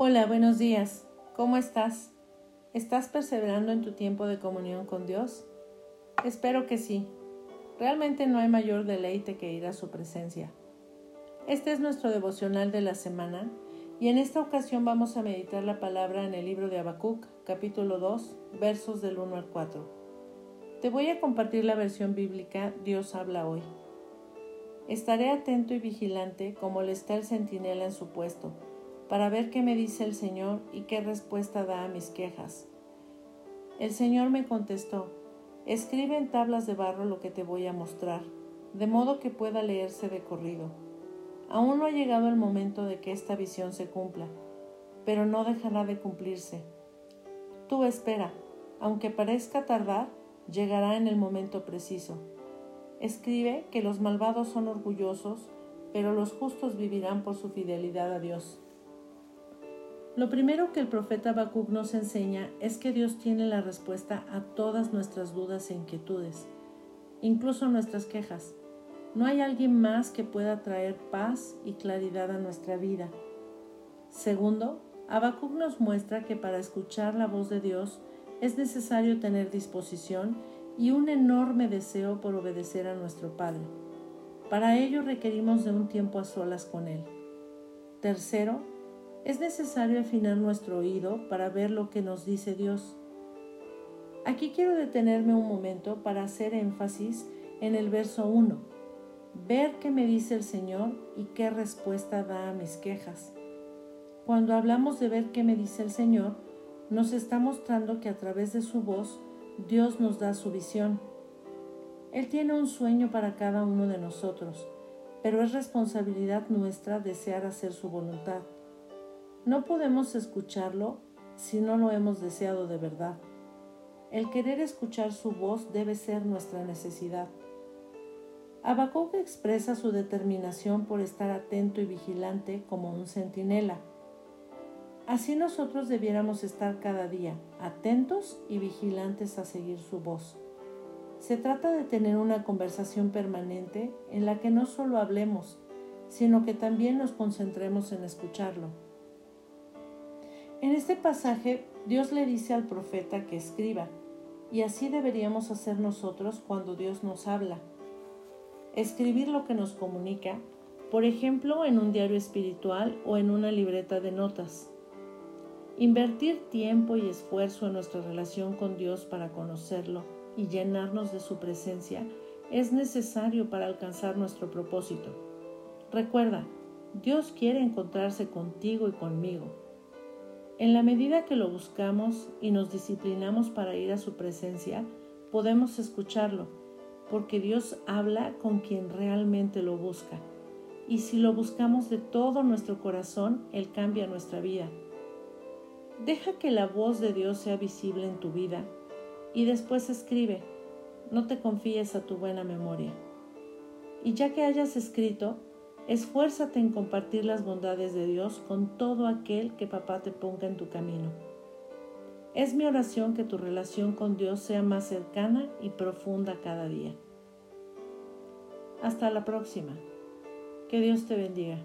Hola, buenos días. ¿Cómo estás? ¿Estás perseverando en tu tiempo de comunión con Dios? Espero que sí. Realmente no hay mayor deleite que ir a su presencia. Este es nuestro devocional de la semana y en esta ocasión vamos a meditar la palabra en el libro de Habacuc, capítulo 2, versos del 1 al 4. Te voy a compartir la versión bíblica Dios habla hoy. Estaré atento y vigilante como le está el centinela en su puesto, para ver qué me dice el Señor y qué respuesta da a mis quejas. El Señor me contestó, escribe en tablas de barro lo que te voy a mostrar, de modo que pueda leerse de corrido. Aún no ha llegado el momento de que esta visión se cumpla, pero no dejará de cumplirse. Tú espera, aunque parezca tardar, llegará en el momento preciso. Escribe que los malvados son orgullosos, pero los justos vivirán por su fidelidad a Dios. Lo primero que el profeta Habacuc nos enseña es que Dios tiene la respuesta a todas nuestras dudas e inquietudes, incluso nuestras quejas. No hay alguien más que pueda traer paz y claridad a nuestra vida. Segundo, Habacuc nos muestra que para escuchar la voz de Dios es necesario tener disposición y un enorme deseo por obedecer a nuestro Padre. Para ello requerimos de un tiempo a solas con Él. Tercero, es necesario afinar nuestro oído para ver lo que nos dice Dios. Aquí quiero detenerme un momento para hacer énfasis en el verso 1, ver qué me dice el Señor y qué respuesta da a mis quejas. Cuando hablamos de ver qué me dice el Señor, nos está mostrando que a través de su voz Dios nos da su visión. Él tiene un sueño para cada uno de nosotros, pero es responsabilidad nuestra desear hacer su voluntad. No podemos escucharlo si no lo hemos deseado de verdad. El querer escuchar su voz debe ser nuestra necesidad. Habacuc expresa su determinación por estar atento y vigilante como un centinela. Así nosotros debiéramos estar cada día atentos y vigilantes a seguir su voz. Se trata de tener una conversación permanente en la que no solo hablemos, sino que también nos concentremos en escucharlo. En este pasaje Dios le dice al profeta que escriba, y así deberíamos hacer nosotros cuando Dios nos habla. Escribir lo que nos comunica, por ejemplo, en un diario espiritual o en una libreta de notas. Invertir tiempo y esfuerzo en nuestra relación con Dios para conocerlo y llenarnos de su presencia es necesario para alcanzar nuestro propósito. Recuerda, Dios quiere encontrarse contigo y conmigo en la medida que lo buscamos y nos disciplinamos para ir a su presencia, podemos escucharlo, porque Dios habla con quien realmente lo busca. Y si lo buscamos de todo nuestro corazón, Él cambia nuestra vida. Deja que la voz de Dios sea visible en tu vida y después escribe. No te confíes a tu buena memoria. Y ya que hayas escrito, Esfuérzate en compartir las bondades de Dios con todo aquel que papá te ponga en tu camino. Es mi oración que tu relación con Dios sea más cercana y profunda cada día. Hasta la próxima. Que Dios te bendiga.